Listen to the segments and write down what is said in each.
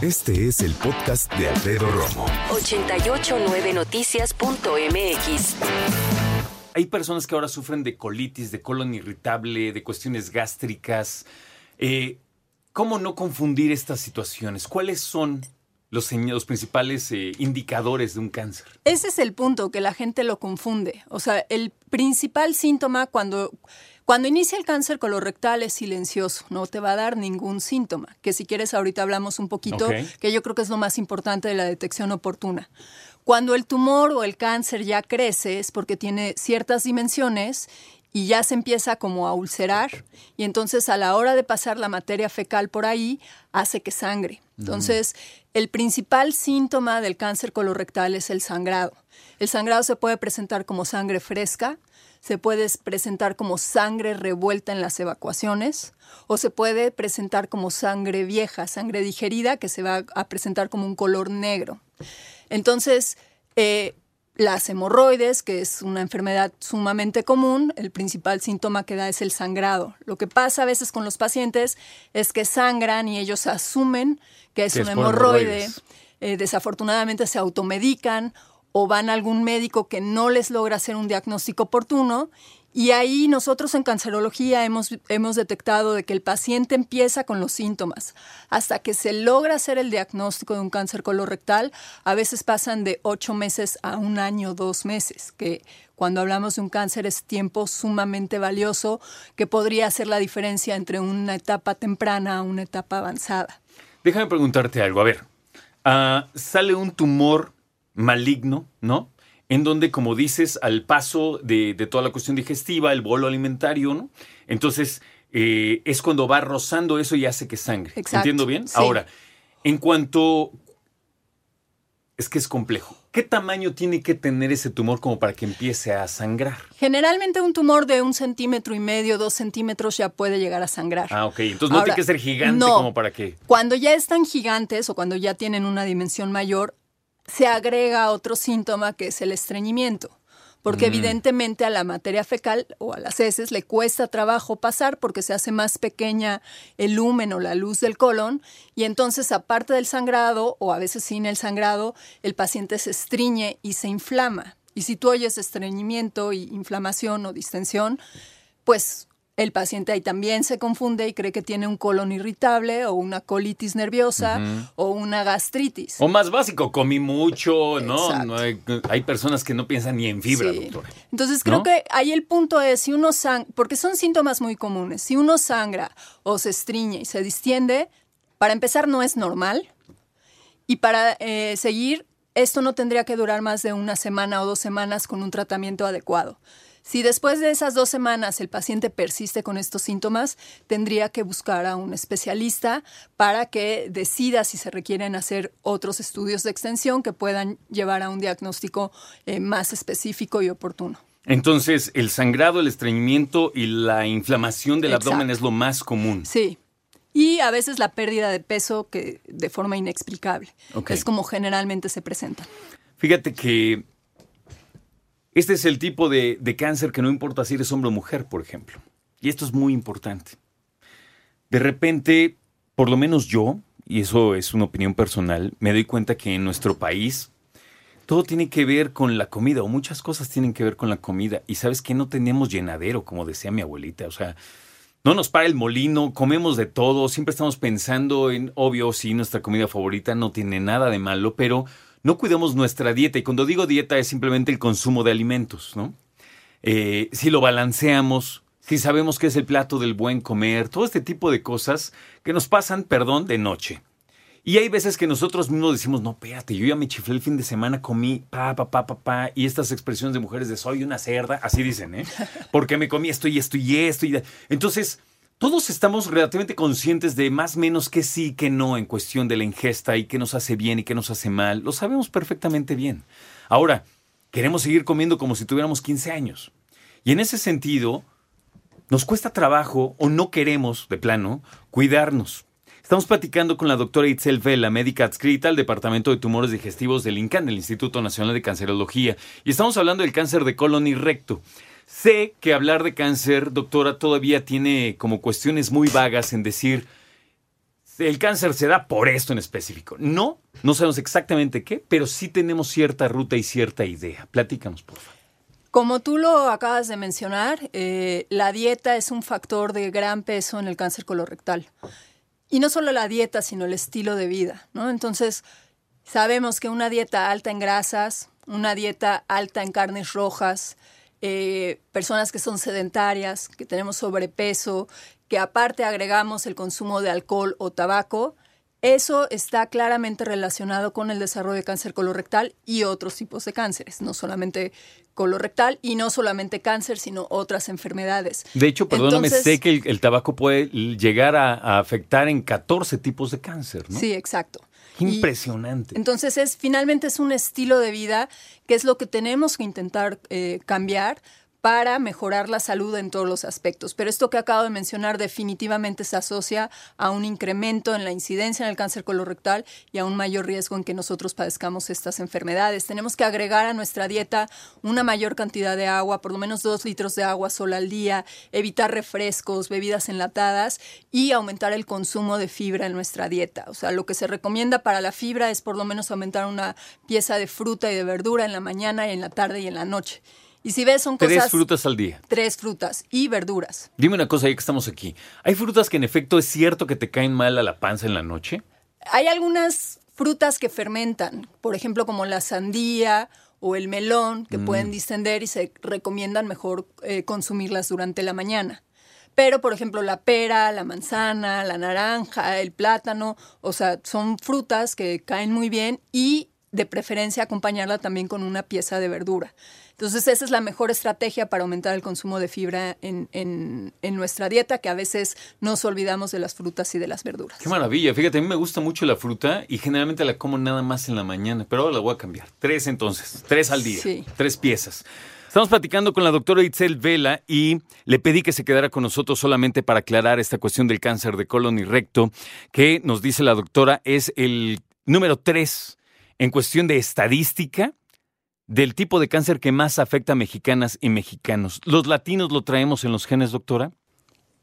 Este es el podcast de Alfredo Romo. 889noticias.mx. Hay personas que ahora sufren de colitis, de colon irritable, de cuestiones gástricas. Eh, ¿Cómo no confundir estas situaciones? ¿Cuáles son los, los principales eh, indicadores de un cáncer? Ese es el punto, que la gente lo confunde. O sea, el principal síntoma cuando, cuando inicia el cáncer colorectal es silencioso, no te va a dar ningún síntoma. Que si quieres ahorita hablamos un poquito, que yo creo que es lo más importante de la detección oportuna. Cuando el tumor o el cáncer ya crece es porque tiene ciertas dimensiones y ya se empieza como a ulcerar y entonces a la hora de pasar la materia fecal por ahí hace que sangre. Entonces, el principal síntoma del cáncer colorectal es el sangrado. El sangrado se puede presentar como sangre fresca, se puede presentar como sangre revuelta en las evacuaciones o se puede presentar como sangre vieja, sangre digerida que se va a presentar como un color negro. Entonces, eh, las hemorroides, que es una enfermedad sumamente común, el principal síntoma que da es el sangrado. Lo que pasa a veces con los pacientes es que sangran y ellos asumen que es Que una es hemorroide. hemorroides. Eh, desafortunadamente se automedican o van a algún médico que no les logra hacer un diagnóstico oportuno. Y ahí nosotros en cancerología hemos, hemos detectado de que el paciente empieza con los síntomas. Hasta que se logra hacer el diagnóstico de un cáncer colorectal, a veces pasan de ocho meses a un año, dos meses, que cuando hablamos de un cáncer es tiempo sumamente valioso que podría hacer la diferencia entre una etapa temprana a una etapa avanzada. Déjame preguntarte algo. A ver, ah, sale un tumor maligno, ¿no? En donde, como dices, al paso de, de toda la cuestión digestiva, el bolo alimentario, ¿no? Entonces, eh, es cuando va rozando eso y hace que sangre. Exacto, ¿Entiendo bien? sí. Ahora, en cuanto... Es que es complejo. ¿Qué tamaño tiene que tener ese tumor como para que empiece a sangrar? Generalmente un tumor de un centímetro y medio, dos centímetros ya puede llegar a sangrar. Ah, ok. Entonces no Ahora, tiene que ser gigante no. como para que... Cuando ya están gigantes o cuando ya tienen una dimensión mayor, se agrega otro síntoma que es el estreñimiento. Porque Mm. evidentemente a la materia fecal o a las heces le cuesta trabajo pasar porque se hace más pequeña el lumen o la luz del colon y entonces aparte del sangrado o a veces sin el sangrado, el paciente se estriñe y se inflama. Y si tú oyes estreñimiento y inflamación o distensión, pues el paciente ahí también se confunde y cree que tiene un colon irritable o una colitis nerviosa o una gastritis. O más básico, comí mucho, ¿no? No hay, hay personas que no piensan ni en fibra, Sí. doctora. Entonces creo ¿No? que ahí el punto es, si uno sangra, porque son síntomas muy comunes, si uno sangra o se estriñe y se distiende, para empezar no es normal y para eh, seguir, esto no tendría que durar más de una semana o dos semanas con un tratamiento adecuado. Si después de esas dos semanas el paciente persiste con estos síntomas, tendría que buscar a un especialista para que decida si se requieren hacer otros estudios de extensión que puedan llevar a un diagnóstico eh, más específico y oportuno. Entonces, el sangrado, el estreñimiento y la inflamación del Exacto. abdomen es lo más común. Sí. Y a veces la pérdida de peso que de forma inexplicable. Ok. Es como generalmente se presentan. Fíjate que este es el tipo de, de cáncer que no importa si eres hombre o mujer, por ejemplo. Y esto es muy importante. De repente, por lo menos yo, y eso es una opinión personal, me doy cuenta que en nuestro país todo tiene que ver con la comida, o muchas cosas tienen que ver con la comida. Y sabes que no tenemos llenadero, como decía mi abuelita. O sea, no nos para el molino, comemos de todo, siempre estamos pensando en, obvio, sí, nuestra comida favorita no tiene nada de malo, pero no cuidamos nuestra dieta. Y cuando digo dieta es simplemente el consumo de alimentos, ¿no? Eh, si lo balanceamos, si sabemos qué es el plato del buen comer, todo este tipo de cosas que nos pasan, perdón, de noche. Y hay veces que nosotros mismos decimos, no, espérate, yo ya me chiflé el fin de semana, comí pa, pa, pa, pa, pa, y estas expresiones de mujeres de soy una cerda, así dicen, ¿eh? Porque me comí esto y esto y esto. Y... Entonces, todos estamos relativamente conscientes de más o menos qué sí, qué no en cuestión de la ingesta y qué nos hace bien y qué nos hace mal. Lo sabemos perfectamente bien. Ahora, queremos seguir comiendo como si tuviéramos 15 años. Y en ese sentido, nos cuesta trabajo o no queremos, de plano, cuidarnos. Estamos platicando con la doctora Itzel Vela, médica adscrita al Departamento de Tumores Digestivos del INCAN, del Instituto Nacional de Cancerología, y estamos hablando del cáncer de colon y recto. Sé que hablar de cáncer, doctora, todavía tiene como cuestiones muy vagas en decir el cáncer se da por esto en específico. No, no sabemos exactamente qué, pero sí tenemos cierta ruta y cierta idea. Platícanos, por favor. Como tú lo acabas de mencionar, eh, la dieta es un factor de gran peso en el cáncer colorectal. Y no solo la dieta, sino el estilo de vida, ¿no? Entonces, sabemos que una dieta alta en grasas, una dieta alta en carnes rojas, eh, personas que son sedentarias, que tenemos sobrepeso, que aparte agregamos el consumo de alcohol o tabaco, eso está claramente relacionado con el desarrollo de cáncer colorectal y otros tipos de cánceres, no solamente colorectal y no solamente cáncer, sino otras enfermedades. De hecho, perdóname, Entonces- sé que el, el tabaco puede llegar a, a afectar en 14 tipos de cáncer, ¿no? Sí, exacto. Y- impresionante. Entonces es finalmente es un estilo de vida que es lo que tenemos que intentar eh, cambiar para mejorar la salud en todos los aspectos. Pero esto que acabo de mencionar definitivamente se asocia a un incremento en la incidencia en el cáncer colorectal y a un mayor riesgo en que nosotros padezcamos estas enfermedades. Tenemos que agregar a nuestra dieta una mayor cantidad de agua, por lo menos dos litros de agua sola al día, evitar refrescos, bebidas enlatadas y aumentar el consumo de fibra en nuestra dieta. O sea, lo que se recomienda para la fibra es por lo menos aumentar una pieza de fruta y de verdura en la mañana en la tarde y en la noche. Y si ves, son Tres cosas... frutas al día. Tres frutas y verduras. Dime una cosa, ya que estamos aquí. ¿Hay frutas que en efecto es cierto que te caen mal a la panza en la noche? Hay algunas frutas que fermentan, por ejemplo, como la sandía o el melón, que pueden distender y se recomiendan mejor eh, consumirlas durante la mañana. Pero, por ejemplo, la pera, la manzana, la naranja, el plátano, o sea, son frutas que caen muy bien y de preferencia acompañarla también con una pieza de verdura. Entonces, esa es la mejor estrategia para aumentar el consumo de fibra en, en- en nuestra dieta, que a veces nos olvidamos de las frutas y de las verduras. Qué maravilla. Fíjate, a mí me gusta mucho la fruta y generalmente la como nada más en la mañana, pero ahora la voy a cambiar. Tres entonces, tres al día, Sí. tres piezas. Estamos platicando con la doctora Itzel Vela y le pedí que se quedara con nosotros solamente para aclarar esta cuestión del cáncer de colon y recto, que nos dice la doctora es el número tres en cuestión de estadística del tipo de cáncer que más afecta a mexicanas y mexicanos. ¿Los latinos lo traemos en los genes, doctora?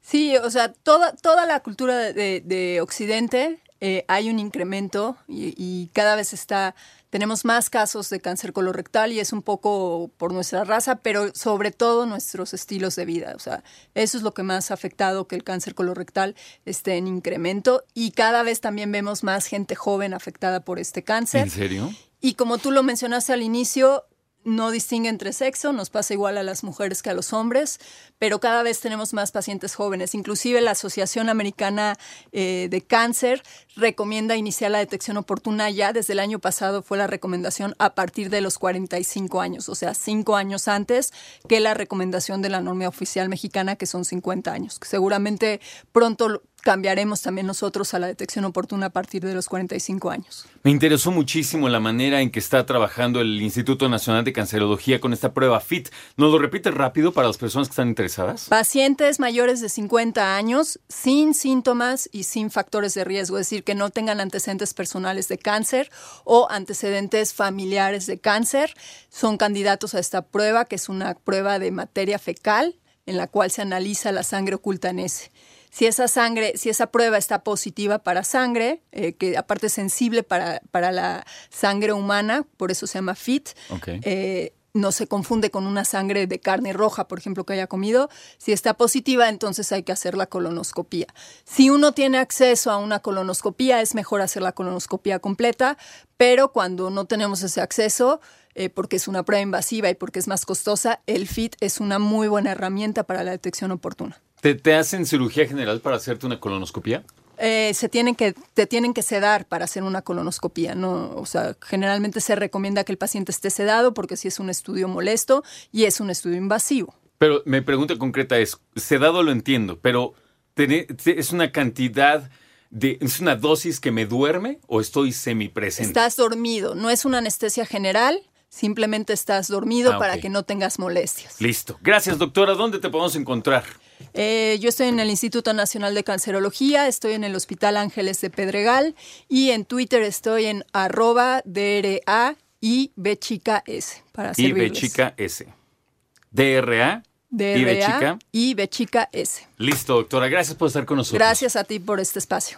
Sí, o sea, toda, toda la cultura de, de- de Occidente eh, hay un incremento y, y cada vez está, tenemos más casos de cáncer colorectal y es un poco por nuestra raza, pero sobre todo nuestros estilos de vida. O sea, eso es lo que más ha afectado que el cáncer colorectal esté en incremento y cada vez también vemos más gente joven afectada por este cáncer. ¿En serio? Y como tú lo mencionaste al inicio, no distingue entre sexo, nos pasa igual a las mujeres que a los hombres, pero cada vez tenemos más pacientes jóvenes. Inclusive la Asociación Americana eh, de Cáncer recomienda iniciar la detección oportuna ya. Desde el año pasado fue la recomendación a partir de los 45 años, o sea, cinco años antes que la recomendación de la norma oficial mexicana, que son 50 años. Seguramente pronto cambiaremos también nosotros a la detección oportuna a partir de los 45 años. Me interesó muchísimo la manera en que está trabajando el Instituto Nacional de Cancerología con esta prueba FIT. ¿Nos lo repites rápido para las personas que están interesadas? Pacientes mayores de 50 años sin síntomas y sin factores de riesgo, es decir, que no tengan antecedentes personales de cáncer o antecedentes familiares de cáncer, son candidatos a esta prueba, que es una prueba de materia fecal en la cual se analiza la sangre oculta en ese. Si esa sangre, si esa prueba está positiva para sangre, eh, que aparte es sensible para, para la sangre humana, por eso se llama FIT, eh, no se confunde con una sangre de carne roja, por ejemplo, que haya comido. Si está positiva, entonces hay que hacer la colonoscopía. Si uno tiene acceso a una colonoscopía, es mejor hacer la colonoscopía completa, pero cuando no tenemos ese acceso, eh, porque es una prueba invasiva y porque es más costosa, el FIT es una muy buena herramienta para la detección oportuna. ¿Te, te hacen cirugía general para hacerte una colonoscopia? Eh, se tienen que, te tienen que sedar para hacer una colonoscopía, ¿no? O sea, generalmente se recomienda que el paciente esté sedado porque si es un estudio molesto y es un estudio invasivo. Pero mi pregunta concreta es, sedado lo entiendo, pero ¿Es una cantidad de... ¿Es una dosis que me duerme o estoy semipresente? Estás dormido, no es una anestesia general, simplemente estás dormido Ah, para que no tengas molestias. Listo. Gracias, doctora. ¿Dónde te podemos encontrar? Eh, yo estoy en el Instituto Nacional de Cancerología, estoy en el Hospital Ángeles de Pedregal y en Twitter estoy en arroba DRA y B chica S para Y B servirles. chica S. DRA. DRA Y B chica. y B chica S. Listo, doctora. Gracias por estar con nosotros. Gracias a ti por este espacio.